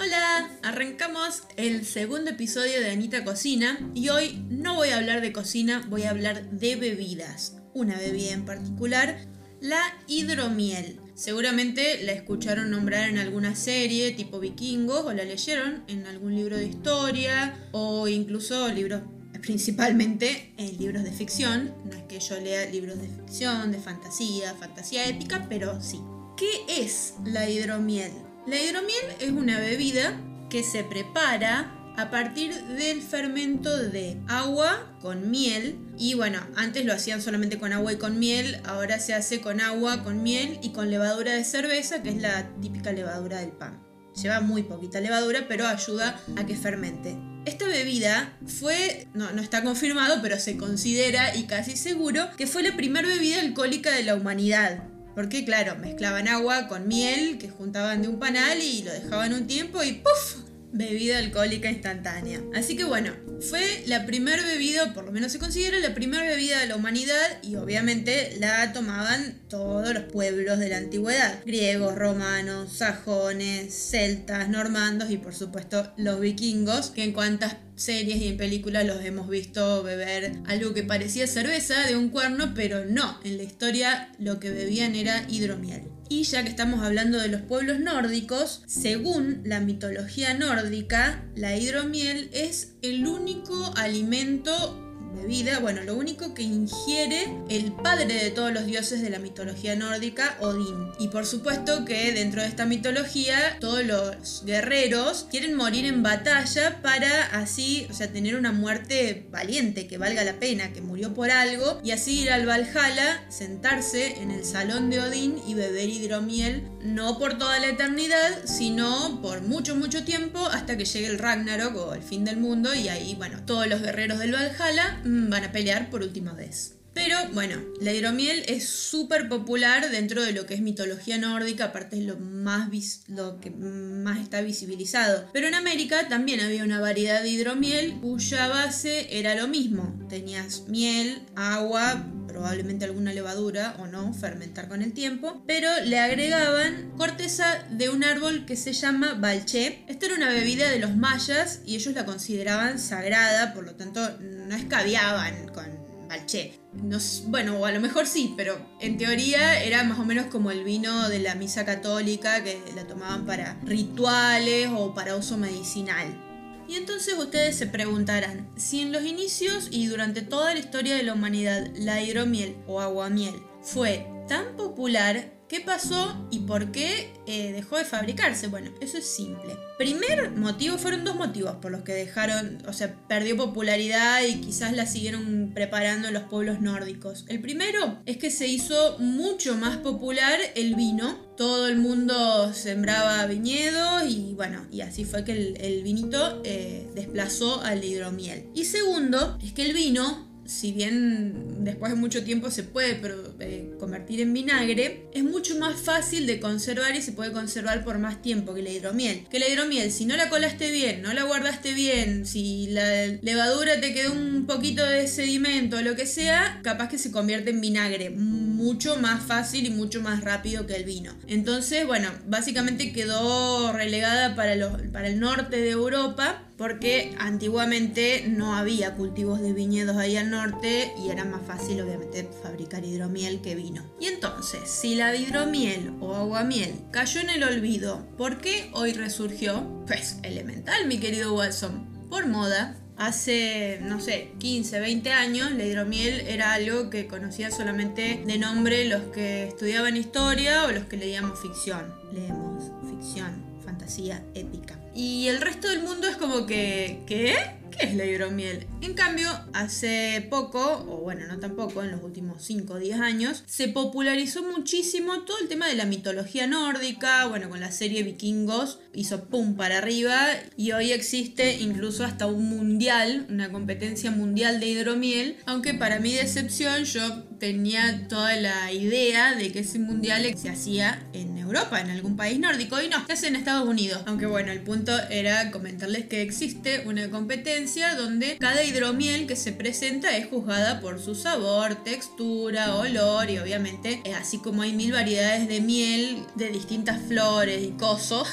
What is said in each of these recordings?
Hola, arrancamos el segundo episodio de Anita Cocina y hoy no voy a hablar de cocina, voy a hablar de bebidas. Una bebida en particular, la hidromiel. Seguramente la escucharon nombrar en alguna serie tipo vikingos o la leyeron en algún libro de historia o incluso libros principalmente en libros de ficción. No es que yo lea libros de ficción, de fantasía, fantasía épica, pero sí. ¿Qué es la hidromiel? La hidromiel es una bebida que se prepara a partir del fermento de agua con miel. Y bueno, antes lo hacían solamente con agua y con miel, ahora se hace con agua, con miel y con levadura de cerveza, que es la típica levadura del pan. Lleva muy poquita levadura, pero ayuda a que fermente. Esta bebida fue, no, no está confirmado, pero se considera y casi seguro que fue la primera bebida alcohólica de la humanidad. Porque claro, mezclaban agua con miel que juntaban de un panal y lo dejaban un tiempo y ¡puf! Bebida alcohólica instantánea. Así que bueno, fue la primera bebida, por lo menos se considera la primera bebida de la humanidad y obviamente la tomaban todos los pueblos de la antigüedad. Griegos, romanos, sajones, celtas, normandos y por supuesto los vikingos, que en cuantas series y en películas los hemos visto beber algo que parecía cerveza de un cuerno, pero no, en la historia lo que bebían era hidromiel. Y ya que estamos hablando de los pueblos nórdicos, según la mitología nórdica, la hidromiel es el único alimento bebida, bueno, lo único que ingiere el padre de todos los dioses de la mitología nórdica, Odín. Y por supuesto que dentro de esta mitología todos los guerreros quieren morir en batalla para así, o sea, tener una muerte valiente, que valga la pena, que murió por algo, y así ir al Valhalla, sentarse en el salón de Odín y beber hidromiel, no por toda la eternidad, sino por mucho, mucho tiempo hasta que llegue el Ragnarok o el fin del mundo, y ahí, bueno, todos los guerreros del Valhalla van a pelear por última vez. Pero bueno, la hidromiel es súper popular dentro de lo que es mitología nórdica, aparte es lo, más lo que más está visibilizado. Pero en América también había una variedad de hidromiel cuya base era lo mismo. Tenías miel, agua, probablemente alguna levadura o no, fermentar con el tiempo, pero le agregaban corteza de un árbol que se llama balché. Esta era una bebida de los mayas y ellos la consideraban sagrada, por lo tanto no escabiaban con balché. No, bueno, o a lo mejor sí, pero en teoría era más o menos como el vino de la misa católica que la tomaban para rituales o para uso medicinal. Y entonces ustedes se preguntarán, si en los inicios y durante toda la historia de la humanidad la hidromiel o aguamiel fue tan popular, ¿Qué pasó y por qué eh, dejó de fabricarse? Bueno, eso es simple. Primer motivo fueron dos motivos por los que dejaron, o sea, perdió popularidad y quizás la siguieron preparando los pueblos nórdicos. El primero es que se hizo mucho más popular el vino. Todo el mundo sembraba viñedo y bueno, y así fue que el, vinito eh, desplazó al hidromiel. Y segundo es que el vino si bien después de mucho tiempo se puede eh, convertir en vinagre, es mucho más fácil de conservar y se puede conservar por más tiempo que la hidromiel. Que la hidromiel, si no la colaste bien, no la guardaste bien, si la levadura te quedó un poquito de sedimento o lo que sea, capaz que se convierte en vinagre mucho más fácil y mucho más rápido que el vino. Entonces, bueno, básicamente quedó relegada para, para el norte de Europa porque antiguamente no había cultivos de viñedos ahí al norte y era más fácil obviamente fabricar hidromiel que vino. Y entonces, si la hidromiel o aguamiel cayó en el olvido, ¿por qué hoy resurgió? Pues elemental, mi querido Watson, por moda. Hace, no sé, 15, 20 años, la hidromiel era algo que conocían solamente de nombre los que estudiaban historia o los que leíamos ficción. Leemos ficción, fantasía épica. Y el resto del mundo es como que, ¿qué? ¿Qué es la hidromiel? En cambio, hace poco, o bueno, no tampoco, en los últimos 5 o 10 años, se popularizó muchísimo todo el tema de la mitología nórdica, bueno, con la serie Vikingos hizo pum para arriba y hoy existe incluso hasta un mundial, una competencia mundial de hidromiel, aunque para mi decepción yo tenía toda la idea de que ese mundial se hacía en Europa, en algún país nórdico, y no, se hace en Estados Unidos. Aunque bueno, el punto era comentarles que existe una competencia donde cada hidromiel que se presenta es juzgada por su sabor, textura, olor y obviamente eh, así como hay mil variedades de miel de distintas flores y coso,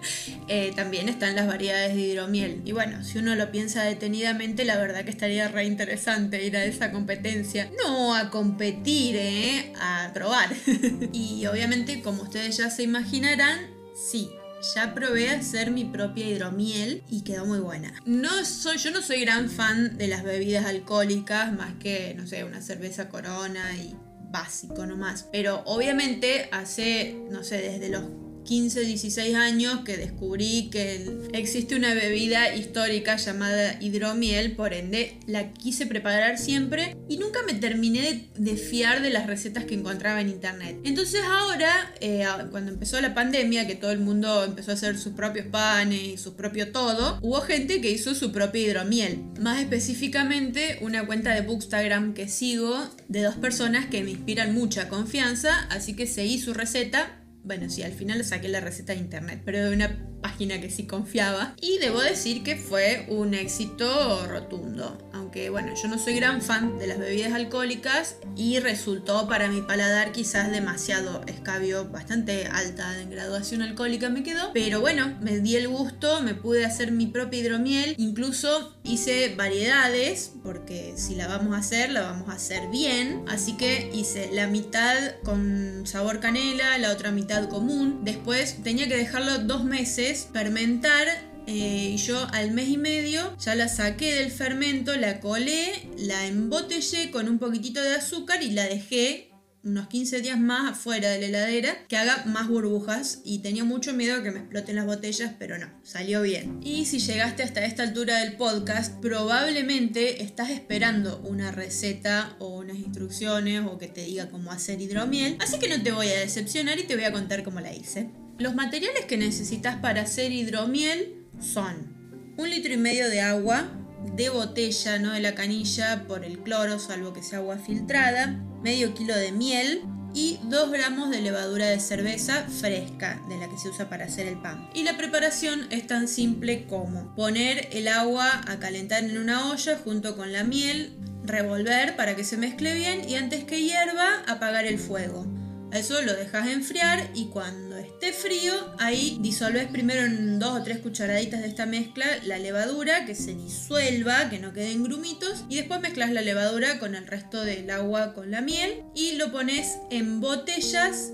eh, también están las variedades de hidromiel. Y bueno, si uno lo piensa detenidamente, la verdad que estaría re interesante ir a esa competencia. No a competir, ¿eh? a probar. y obviamente, como ustedes ya se imaginarán, sí, ya probé hacer mi propia hidromiel y quedó muy buena. No soy, yo no soy gran fan de las bebidas alcohólicas, más que, no sé, una cerveza corona y básico nomás. Pero obviamente hace, no sé, desde los 15, 16 años que descubrí que existe una bebida histórica llamada hidromiel, por ende la quise preparar siempre y nunca me terminé de, fiar de las recetas que encontraba en internet. Entonces ahora, eh, cuando empezó la pandemia, que todo el mundo empezó a hacer sus propios panes y su propio todo, hubo gente que hizo su propia hidromiel. Más específicamente, una cuenta de Bookstagram que sigo de dos personas que me inspiran mucha confianza, así que seguí su receta bueno, sí, al final saqué la receta de internet, pero de una página que sí confiaba. Y debo decir que fue un éxito rotundo. Aunque bueno, yo no soy gran fan de las bebidas alcohólicas y resultó para mi paladar quizás demasiado escabio, bastante alta en graduación alcohólica me quedó. Pero bueno, me di el gusto, me pude hacer mi propia hidromiel. Incluso hice variedades, porque si la vamos a hacer, la vamos a hacer bien. Así que hice la mitad con sabor canela, la otra mitad común. Después tenía que dejarlo dos meses fermentar eh, y yo al mes y medio ya la saqué del fermento, la colé, la embotellé con un poquitito de azúcar y la dejé unos 15 días más afuera de la heladera que haga más burbujas y tenía mucho miedo que me exploten las botellas, pero no, salió bien. Y si llegaste hasta esta altura del podcast, probablemente estás esperando una receta o unas instrucciones o que te diga cómo hacer hidromiel, así que no te voy a decepcionar y te voy a contar cómo la hice. Los materiales que necesitas para hacer hidromiel son un litro y medio de agua de botella, no de la canilla, por el cloro, salvo que sea agua filtrada, medio kilo de miel y 2 gramos de levadura de cerveza fresca, de la que se usa para hacer el pan. Y la preparación es tan simple como poner el agua a calentar en una olla junto con la miel, revolver para que se mezcle bien y antes que hierva apagar el fuego. Eso lo dejas enfriar y cuando esté frío, ahí disolves primero en dos o tres cucharaditas de esta mezcla la levadura, que se disuelva, que no queden grumitos, y después mezclas la levadura con el resto del agua con la miel y lo pones en botellas,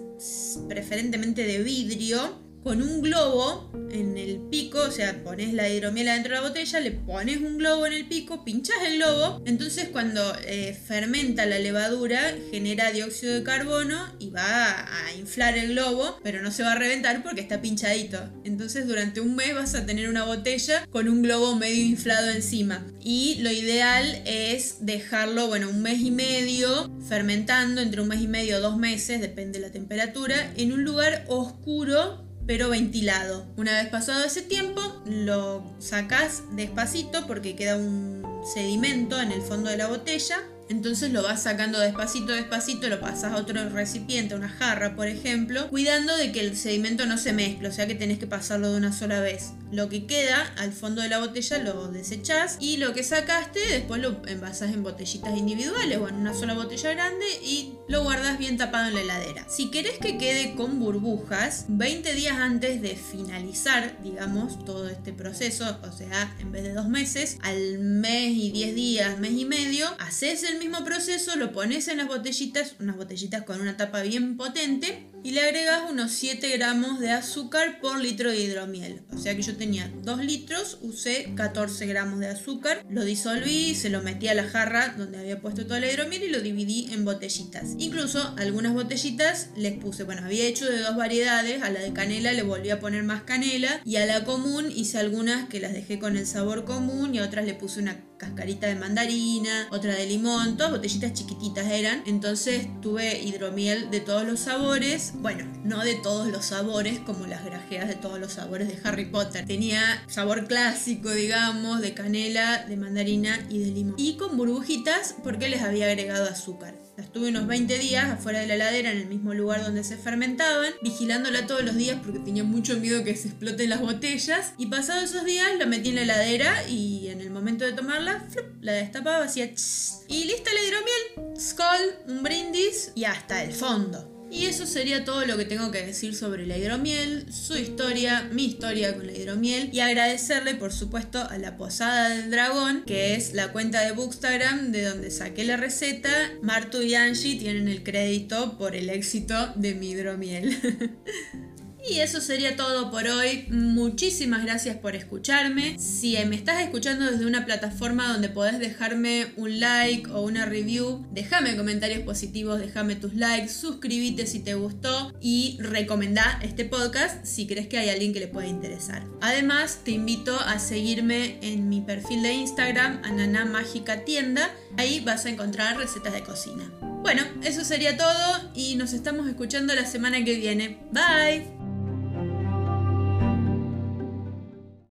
preferentemente de vidrio, con un globo en el pico, o sea, pones la hidromiel dentro de la botella, le pones un globo en el pico, pinchas el globo, entonces cuando eh, fermenta la levadura genera dióxido de carbono y va a, inflar el globo, pero no se va a reventar porque está pinchadito. Entonces durante un mes vas a tener una botella con un globo medio inflado encima. Y lo ideal es dejarlo, bueno, un mes y medio fermentando, entre un mes y medio o dos meses, depende de la temperatura, en un lugar oscuro pero ventilado. Una vez pasado ese tiempo, lo sacas despacito porque queda un sedimento en el fondo de la botella entonces lo vas sacando despacito, despacito, lo pasas a otro recipiente, una jarra, por ejemplo, cuidando de que el sedimento no se mezcle, o sea que tenés que pasarlo de una sola vez. Lo que queda al fondo de la botella lo desechás y lo que sacaste después lo envasas en botellitas individuales o en una sola botella grande y lo guardas bien tapado en la heladera. Si querés que quede con burbujas, 20 días antes de finalizar, digamos, todo este proceso, o sea, en vez de dos meses, al mes y 10 días, mes y medio, haces el mismo proceso, lo pones en las botellitas, unas botellitas con una tapa bien potente, y le agregas unos 7 gramos de azúcar por litro de hidromiel. O sea que yo tenía 2 litros, usé 14 gramos de azúcar, lo disolví, se lo metí a la jarra donde había puesto toda la hidromiel y lo dividí en botellitas. Incluso algunas botellitas les puse, bueno, había hecho de dos variedades, a la de canela le volví a poner más canela y a la común hice algunas que las dejé con el sabor común y a otras le puse una cascarita de mandarina, otra de limón, todas botellitas chiquititas eran. Entonces tuve hidromiel de todos los sabores. Bueno, no de todos los sabores como las grajeas de todos los sabores de Harry Potter. Tenía sabor clásico, digamos, de canela, de mandarina y de limón. Y con burbujitas porque les había agregado azúcar. Las tuve unos 20 días afuera de la heladera en el mismo lugar donde se fermentaban, vigilándola todos los días porque tenía mucho miedo que se exploten las botellas. Y pasados esos días la metí en la heladera y en el momento de tomarla, la destapaba, hacía y lista la hidromiel. Skull, un brindis y hasta el fondo. Y eso sería todo lo que tengo que decir sobre la hidromiel, su historia, mi historia con la hidromiel y agradecerle por supuesto a la Posada del Dragón, que es la cuenta de Bookstagram de donde saqué la receta. Martu y Angie tienen el crédito por el éxito de mi hidromiel. Y eso sería todo por hoy. Muchísimas gracias por escucharme. Si me estás escuchando desde una plataforma donde podés dejarme un like o una review, déjame comentarios positivos, déjame tus likes, suscríbete si te gustó y recomendá este podcast si crees que hay alguien que le pueda interesar. Además, te invito a seguirme en mi perfil de Instagram, Ananá Mágica Tienda. Ahí vas a encontrar recetas de cocina. Bueno, eso sería todo y nos estamos escuchando la semana que viene. Bye.